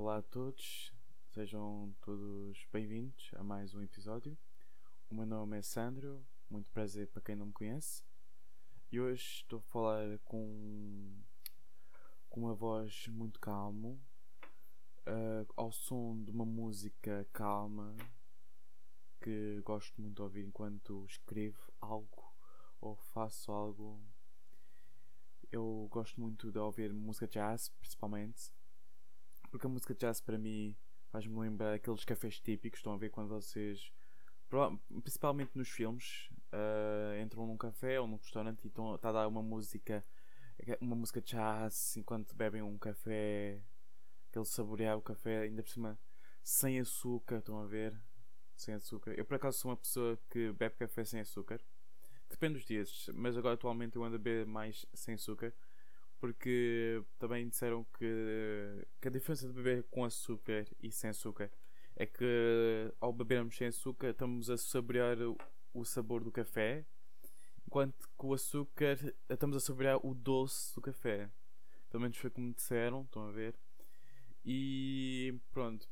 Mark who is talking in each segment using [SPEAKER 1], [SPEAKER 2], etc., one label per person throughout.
[SPEAKER 1] Olá a todos, sejam todos bem-vindos a mais um episódio. O meu nome é Sandro, muito prazer para quem não me conhece. E hoje estou a falar com, com uma voz muito calma, uh, ao som de uma música calma que gosto muito de ouvir enquanto escrevo algo ou faço algo. Eu gosto muito de ouvir música jazz, principalmente porque a música jazz para mim faz-me lembrar aqueles cafés típicos. Estão a ver quando vocês, principalmente nos filmes, uh, entram num café ou num restaurante e estão, está a dar uma música, uma música jazz enquanto bebem um café, aquele saborear o café, ainda por cima sem açúcar. Estão a ver? Sem açúcar. Eu por acaso sou uma pessoa que bebe café sem açúcar. Depende dos dias, mas agora atualmente eu ando a beber mais sem açúcar porque também disseram que, que a diferença de beber com açúcar e sem açúcar é que ao bebermos sem açúcar estamos a saborear o, sabor do café, enquanto que o açúcar estamos a saborear o doce do café. Menos foi como disseram, estão a ver. E pronto.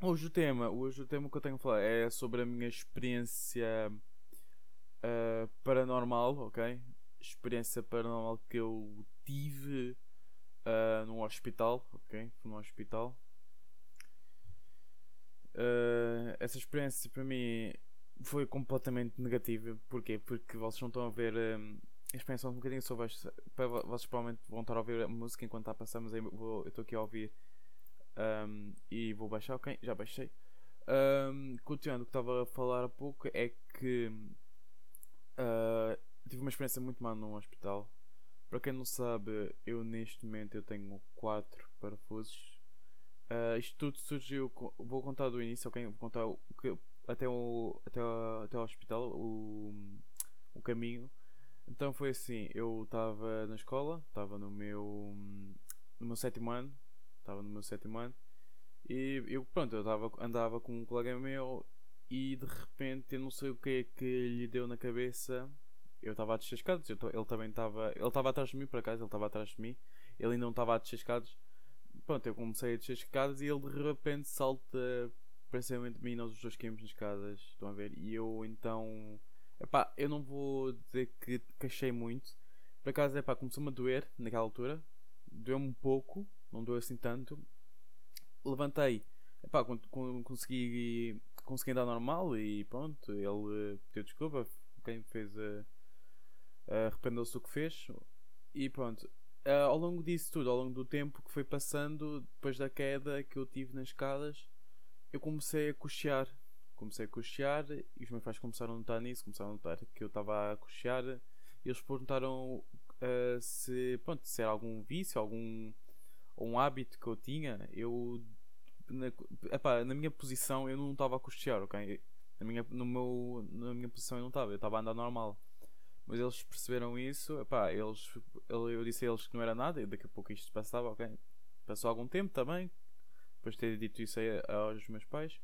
[SPEAKER 1] Hoje o tema, hoje o tema que eu tenho a falar é sobre a minha experiência uh, paranormal, ok? Experiência paranormal que eu tive uh, num hospital, ok? Fui num hospital. Uh, essa experiência para mim foi completamente negativa. Porquê? Porque vocês não estão a ver. Um, a experiência um bocadinho sobre Vocês provavelmente vão estar a ouvir a música enquanto está a passar, mas eu estou aqui a ouvir um, e vou baixar, ok? Já baixei. Um, continuando o que estava a falar há pouco, é que uh, tive uma experiência muito má num hospital. Para quem não sabe, eu neste momento eu tenho 4 parafusos. Uh, isto tudo surgiu. Vou contar do início, ok? Vou contar o que, até, o, até, o, até o hospital, o, o caminho. Então foi assim: eu estava na escola, estava no meu, no meu sétimo ano. Estava no meu sétimo ano. E eu, pronto, eu tava, andava com um colega meu e de repente eu não sei o que é que lhe deu na cabeça eu estava a descer escadas, ele também estava. Ele estava atrás de mim, por acaso, ele estava atrás de mim, ele ainda não estava a descer escadas. Pronto, eu comecei a descer escadas e ele de repente salta precisamente de mim, nós os dois caímos nas escadas, estão a ver? E eu então. Epá, eu não vou dizer que, que achei muito. Por acaso, epá, começou-me a doer naquela altura. Doeu-me um pouco, não doeu assim tanto. Levantei, epá, consegui, consegui andar normal e pronto. Ele pediu desculpa, quem fez a arrependeu-se do que fez e pronto. Uh, ao longo disso tudo, ao longo do tempo que foi passando, depois da queda que eu tive nas escadas, eu comecei a cochear. Comecei a cochear e os meus pais começaram a notar nisso, começaram a notar que eu estava a cochear e eles perguntaram uh, se, pronto, se era algum vício, algum um hábito que eu tinha. Eu, na, epá, na minha posição, eu não estava a cochear, ok? Na minha, no meu, na minha posição eu não estava, eu estava a andar normal. Mas eles perceberam isso, epá, eles, eu disse a eles que não era nada e daqui a pouco isto passava, ok? Passou algum tempo também, depois de ter dito isso aos meus pais.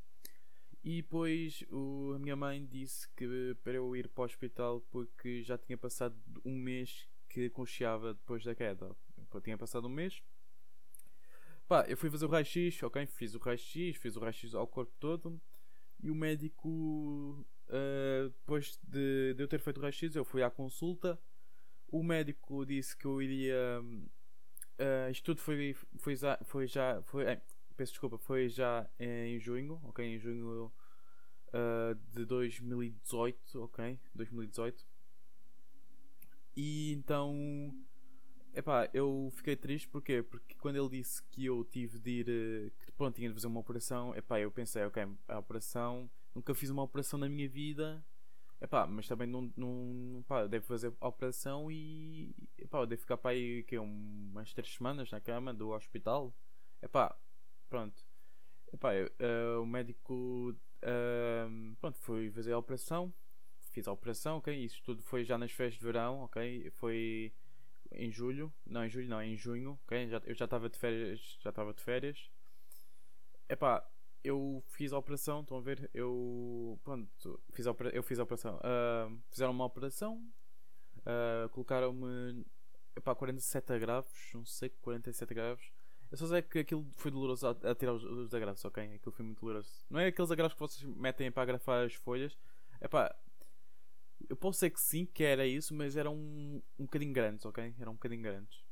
[SPEAKER 1] E depois o, a minha mãe disse que para eu ir para o hospital porque já tinha passado um mês que concheava depois da queda. Eu tinha passado um mês. Pá, eu fui fazer o raio-x, ok? Fiz o raio-x, fiz o raio-x ao corpo todo. E o médico Uh, depois de, de, eu ter feito o raio-x, eu fui à consulta. O médico disse que eu iria. Uh, isto tudo foi, foi, foi já. Foi, é, peço desculpa, foi já em junho, ok? Em junho uh, de 2018, ok? 2018. E então. Epá, eu fiquei triste porquê? porque quando ele disse que eu tive de ir. que pronto, tinha de fazer uma operação, epá, eu pensei, ok, a operação nunca fiz uma operação na minha vida. Epá, mas também não, não pá, devo fazer a operação e epá, devo ficar para aí que, umas 3 semanas na cama do hospital. Epá, pronto. Epá, eu, uh, o médico uh, pronto, foi fazer a operação. Fiz a operação, ok? Isso tudo foi já nas férias de verão, ok? Foi em julho, não em julho, não, em junho, ok? Já, eu já estava de férias, já estava de férias. Epá, eu fiz a operação, estão a ver? Eu, pronto, fiz a, eu fiz a operação. Uh, fizeram uma operação, uh, colocaram-me para 47 graus, não sei, 47 graus. Eu só sei que aquilo foi doloroso a, a tirar os, os agrafos, ok? Aquilo foi muito doloroso. Não é aqueles agrafos que vocês metem para agrafar as folhas. É pá. Eu posso ser que sim, que era isso, mas eram um, um bocadinho grandes, ok? Eram um bocadinho grandes.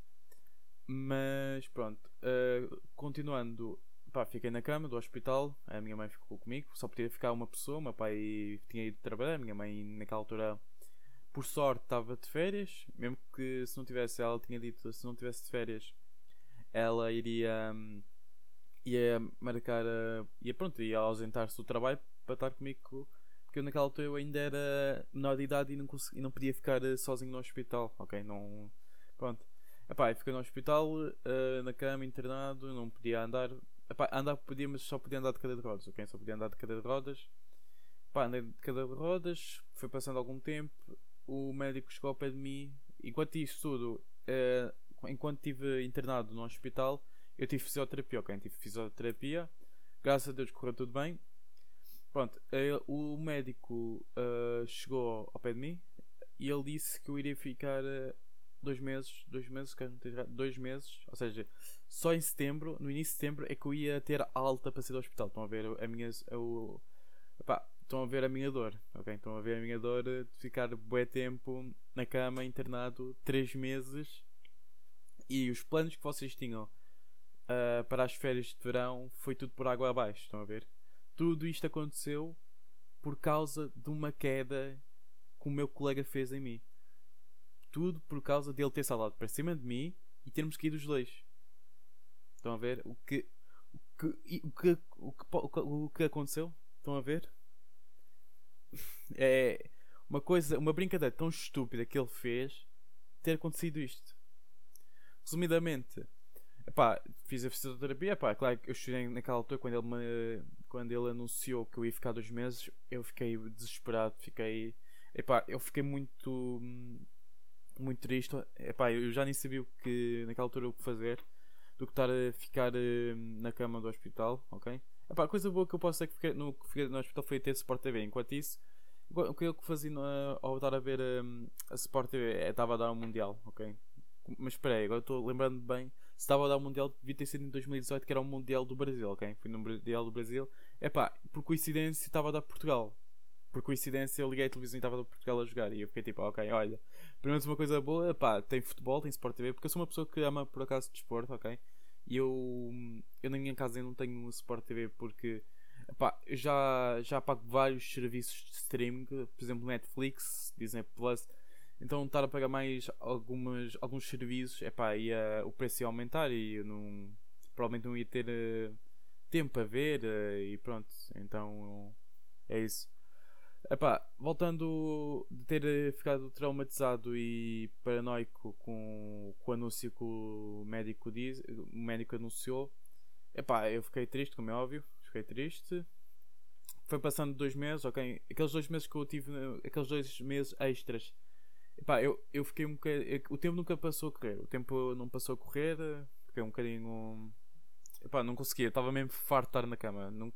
[SPEAKER 1] Mas pronto. Uh, continuando. Pá, fiquei na cama do hospital. A minha mãe ficou comigo. Só podia ficar uma pessoa. O meu pai tinha ido trabalhar. A minha mãe, naquela altura, por sorte, estava de férias. Mesmo que se não tivesse, ela tinha dito se não tivesse de férias, ela iria. ia marcar. Ia pronto, ia ausentar-se do trabalho para estar comigo. Porque eu, naquela altura eu ainda era menor de idade e não, consegui, não podia ficar eh, sozinho no hospital. Ok? Não. Pronto. Epá, fiquei no hospital, uh, na cama, internado, não podia andar. Epá, andar podia, mas só podia andar de cadeira de rodas, ok? Só podia andar de cadeira de rodas. Epá, andei de cadeira de rodas, foi passando algum tempo, o médico chegou ao pé de mim. Enquanto isso tudo, uh, enquanto estive internado no hospital, eu tive fisioterapia, ok? Tive fisioterapia, graças a Deus correu tudo bem. Pronto, uh, o médico chegou ao pé de mim e ele disse que eu iria ficar dois meses, dois meses, dois meses, ou seja, só em setembro, no início de setembro, é que eu ia ter alta para sair do hospital. Estão a ver a minha. O, epá, estão a ver a minha dor, ok? Estão a ver a minha dor de ficar bué tempo na cama, internado, três meses. E os planos que vocês tinham uh, para as férias de verão foi tudo por água abaixo, estão a ver? Tudo isto aconteceu por causa de uma queda que o meu colega fez em mim tudo por causa dele ter salado para cima de mim e termos caído os dois. Estão a ver o que o que o que, o que, o que aconteceu? Estão a ver? É uma coisa, uma brincadeira tão estúpida que ele fez ter acontecido isto. Resumidamente, epá, fiz a fisioterapia, epá, claro que eu chorei naquela altura quando ele, me, quando ele anunciou que eu ia ficar dois meses, eu fiquei desesperado, fiquei, epá, eu fiquei muito hum, muito triste. Epá, eu já nem sabia o que naquela altura o que fazer do que estar a ficar uh, na cama do hospital, ok? Epá, a coisa boa que eu posso dizer que fiquei no, que fiquei no hospital foi ter Sport TV. Enquanto isso, o que eu fazia ao estar a ver um, a Sport TV é estava a dar um Mundial, ok? Mas espera aí, agora estou lembrando bem. Se estava a dar um Mundial, devia ter sido em 2018, que era um Mundial do Brasil, ok? Fui no Mundial do Brasil. Epá, por coincidência estava a dar Portugal por coincidência eu liguei a televisão e estava Portugal a jogar e eu fiquei tipo, ok, olha, pelo menos uma coisa boa, pá, tem futebol, tem Sport TV, porque eu sou uma pessoa que ama por acaso desporto, ok? E eu, eu na minha casa não tenho Sport TV porque pá, já, já pago vários serviços de streaming, por exemplo Netflix, Disney Plus, então estar a pagar mais algumas, alguns serviços, é pá, ia, o preço ia aumentar e eu não, provavelmente não ia ter uh, tempo a ver uh, e pronto, então é isso. Epá, voltando de ter eh, ficado traumatizado e paranoico com, com o anúncio que o médico, diz, o médico anunciou, epá, eu fiquei triste, como é óbvio, fiquei triste. Foi passando dois meses, ok? Aqueles dois meses que eu tive, aqueles dois meses extras, epá, eu, eu fiquei um bocadinho. O tempo nunca passou a correr, o tempo não passou a correr, fiquei um bocadinho. Epá, não conseguia, estava mesmo farto de estar na cama. Não,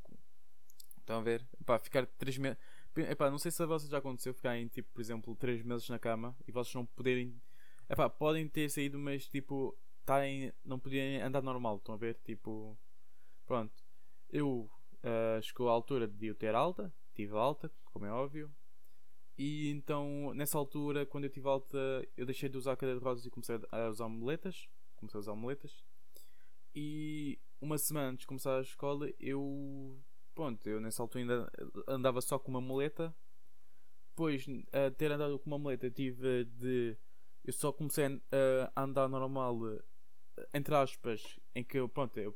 [SPEAKER 1] estão a ver? Epá, ficar três meses Epá, não sei se a vocês já aconteceu ficarem tipo, por exemplo, 3 meses na cama e vocês não poderem. Epá, podem ter saído, mas tipo, tarem, não poderem andar normal, estão a ver? Tipo, pronto. Eu uh, chegou à altura de eu ter alta, tive alta, como é óbvio. E então, nessa altura, quando eu tive alta, eu deixei de usar cadeira de rodas e comecei a usar muletas. Comecei a usar muletas. E uma semana antes de começar a escola, eu pronto, eu nessa altura ainda andava só com uma muleta. Depois a ter andado com uma muleta tive de. Eu só comecei a andar normal, entre aspas, em que eu, pronto, eu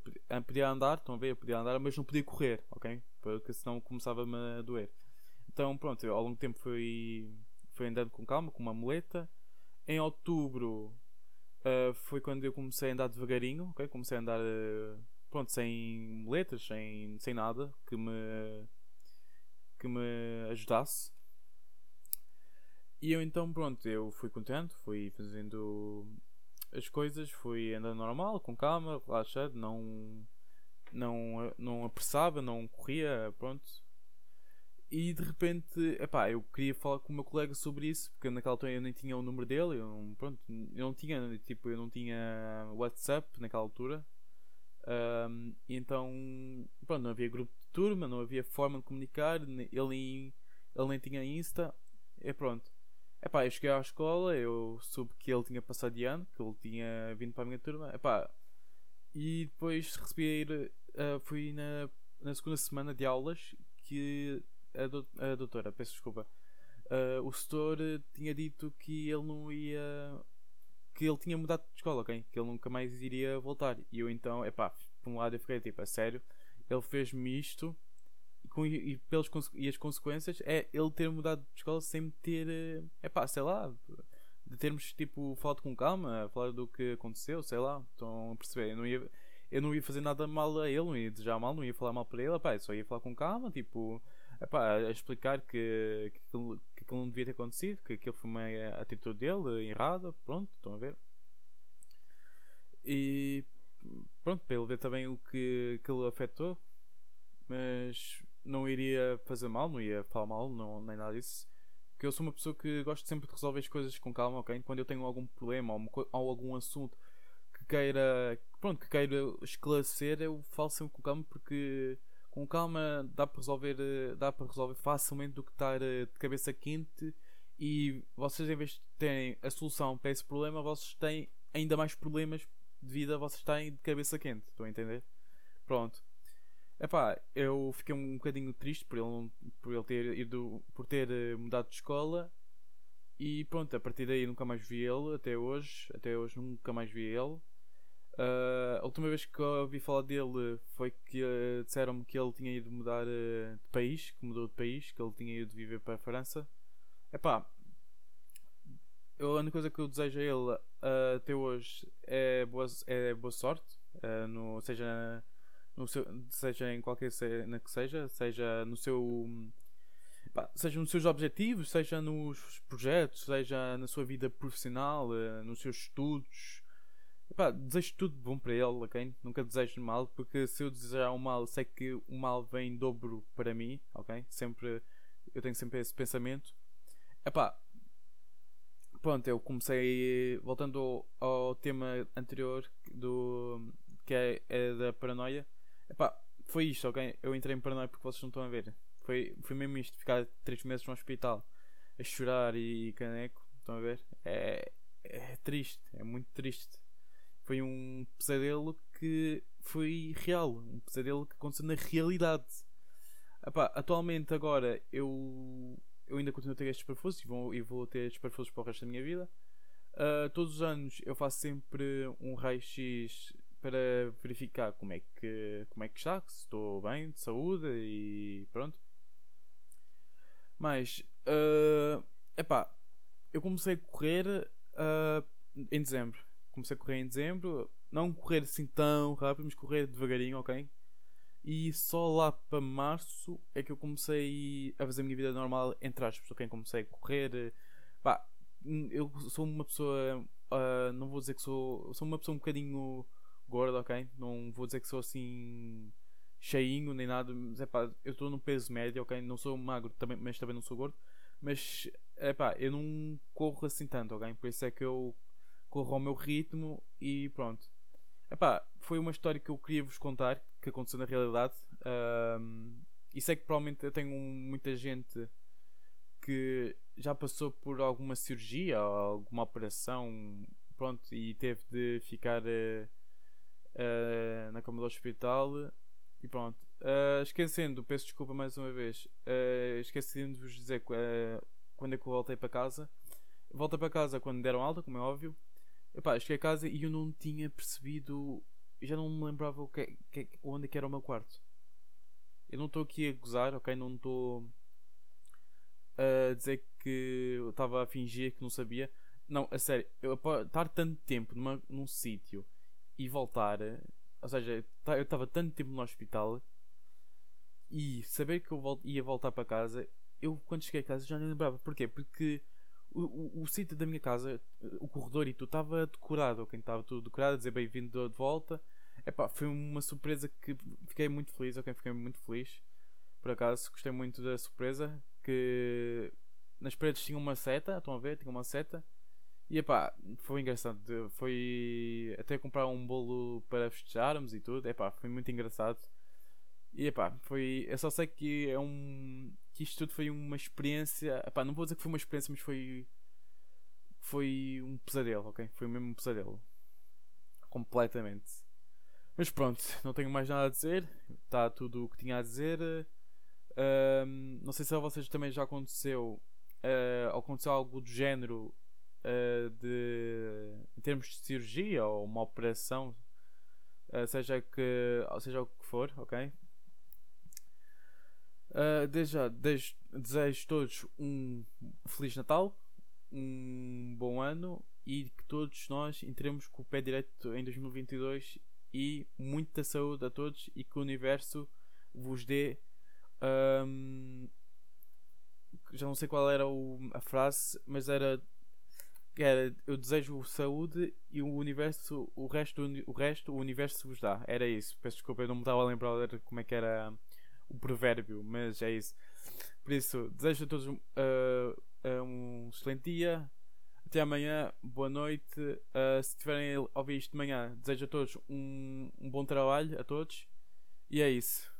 [SPEAKER 1] podia andar, estão a ver, eu podia andar, mas não podia correr, ok? Porque senão começava-me a doer. Então, pronto, eu, ao longo do tempo fui, fui andando com calma, com uma muleta. Em outubro uh, foi quando eu comecei a andar devagarinho, ok? Comecei a andar. Uh, pronto, sem letras, sem, sem nada que me que me ajudasse. E eu então, pronto, eu fui contente, fui fazendo as coisas, fui andando normal, com calma, relaxado, não não não apressava, não corria, pronto. E de repente, epá, eu queria falar com o meu colega sobre isso, porque naquela altura eu nem tinha o número dele, eu pronto, eu não tinha, tipo, eu não tinha WhatsApp naquela altura, Um, então, pronto, não havia grupo de turma, não havia forma de comunicar, ele, ele nem tinha Insta, e pronto. Epá, eu cheguei à escola, eu soube que ele tinha passado de ano, que ele tinha vindo para a minha turma, epá, e depois recebi, uh, fui na, na segunda semana de aulas que a, do, a doutora, peço desculpa, uh, o setor tinha dito que ele não ia que ele tinha mudado de escola, ok? Que ele nunca mais iria voltar. E eu então, é pá, por um lado eu fiquei tipo, a sério, ele fez-me isto e, com, e, pelos, e as consequências é ele ter mudado de escola sem me ter, eh, pá, sei lá, de termos tipo falado com calma, falar do que aconteceu, sei lá. Estão a perceber? Eu não ia, eu não ia fazer nada mal a ele, não ia desejar mal, não ia falar mal para ele, pá, só ia falar com calma, tipo, epá, a explicar que, que, que aquilo não devia ter acontecido, que aquilo foi uma atitude dele errada, pronto, estão a ver. E pronto, para ele ver também o que aquilo afetou, mas não iria fazer mal, não ia falar mal, não, nem nada disso. Porque eu sou uma pessoa que gosto sempre de resolver as coisas com calma, ok? Quando eu tenho algum problema ou, ou algum assunto que queira, pronto, que queira esclarecer, eu falo sempre com calma porque com calma dá para resolver, eh, dá para resolver facilmente do que estar eh, de cabeça quente e vocês em vez de terem a solução para esse problema, vocês têm ainda mais problemas devido a vocês estarem de cabeça quente, estão a entender? Pronto. Epá, eu fiquei um bocadinho triste por ele, por ele ter ido, por ter eh, mudado de escola e pronto, a partir daí nunca mais vi ele até hoje, até hoje nunca mais vi ele. Uh, a última vez que eu ouvi falar dele foi que uh, disseram-me que ele tinha ido mudar uh, de país, que mudou de país, que ele tinha ido viver para a França. Epá, a única coisa que eu desejo a ele até hoje é boa, é boa sorte, no, seja, no seu, seja em qualquer cena que seja, seja no seu. seja nos seus objetivos, seja nos projetos, seja na sua vida profissional, nos seus estudos, Epá, desejo tudo bom para ele, ok? Nunca desejo mal, porque se eu desejar o mal, sei que o mal vem em dobro para mim, ok? Sempre, eu tenho sempre esse pensamento. Epá, pronto, eu comecei, voltando ao, ao tema anterior, do, que é, é, da paranoia. Epá, foi isto, ok? Eu entrei em paranoia porque vocês não estão a ver. Foi, foi mesmo isto, ficar 3 meses no hospital a chorar e caneco, estão a ver? É, é triste, é muito triste foi um pesadelo que foi real, um pesadelo que aconteceu na realidade. Epá, atualmente agora eu, eu ainda continuo a ter estes parafusos e vou, e vou ter estes parafusos para o resto da minha vida. Uh, todos os anos eu faço sempre um raio-x para verificar como é que como é que está, se estou bem, de saúde e pronto. Mas uh, epá, eu comecei a correr uh, em dezembro comecei a correr em dezembro. Não correr assim tão rápido, mas correr devagarinho, ok? E só lá para março é que eu comecei a fazer a minha vida normal, entre aspas, ok? Comecei a correr. Pá, eu sou uma pessoa. Uh, não vou dizer que sou. Sou uma pessoa um bocadinho gorda, ok? Não vou dizer que sou assim. cheinho nem nada. Mas é pá, eu estou no peso médio, ok? Não sou magro, também, mas também não sou gordo. Mas é pá, eu não corro assim tanto, ok? Por isso é que eu corro ao meu ritmo e pronto. Epá, foi uma história que eu queria vos contar, que aconteceu na realidade. Um, e sei que provavelmente eu tenho muita gente que já passou por alguma cirurgia alguma operação pronto, e teve de ficar uh, uh, na cama do hospital e pronto. Uh, esquecendo, peço desculpa mais uma vez, esquecendo de vos dizer quando é que eu voltei para casa. Volta para casa quando deram alta, como é óbvio. Epá, cheguei a casa e eu não tinha percebido. Já não me lembrava o que, que, onde é que era o meu quarto. Eu não estou aqui a gozar, ok? Não estou a dizer que eu estava a fingir que não sabia. Não, a sério, eu estar tanto tempo numa, num sítio e voltar, ou seja, eu estava tanto tempo no hospital e saber que eu ia voltar para casa, eu quando cheguei a casa já nem lembrava. Porquê? Porque o, o, sítio da minha casa, o corredor e tudo, estava decorado. Quem estava tudo decorado, a dizer bem-vindo de volta. Epá, foi uma surpresa que fiquei muito feliz. Ok, fiquei muito feliz. Por acaso, gostei muito da surpresa. Que nas paredes tinha uma seta, estão a ver? Tinha uma seta. E epá, foi engraçado. Foi até comprar um bolo para festejarmos e tudo. Epá, foi muito engraçado. E epá, foi. Eu só sei que é um. Que isto tudo foi uma experiência. Epá, não vou dizer que foi uma experiência, mas foi. Foi um pesadelo, ok? Foi mesmo um pesadelo. Completamente. Mas pronto, não tenho mais nada a dizer. Está tudo o que tinha a dizer. Não sei se a vocês também já aconteceu. Uh, aconteceu algo do género uh, de em termos de cirurgia ou uma operação, uh, seja que seja o que for, ok? Uh, desde já, desde, desejo todos um Feliz Natal, um bom ano e que todos nós entremos com o pé direito em 2022 e muita saúde a todos e que o universo vos dê. Um, já não sei qual era o, a frase, mas era era eu desejo saúde e o universo, o resto, o resto, o universo vos dá. Era isso. Peço desculpa, eu não me estava a lembrar como é que era o provérbio, mas é isso. Por isso, desejo a todos uh, um excelente dia. Até amanhã, boa noite. Uh, se tiverem a ouvir isto de manhã, desejo a todos um, um bom trabalho a todos. E é isso.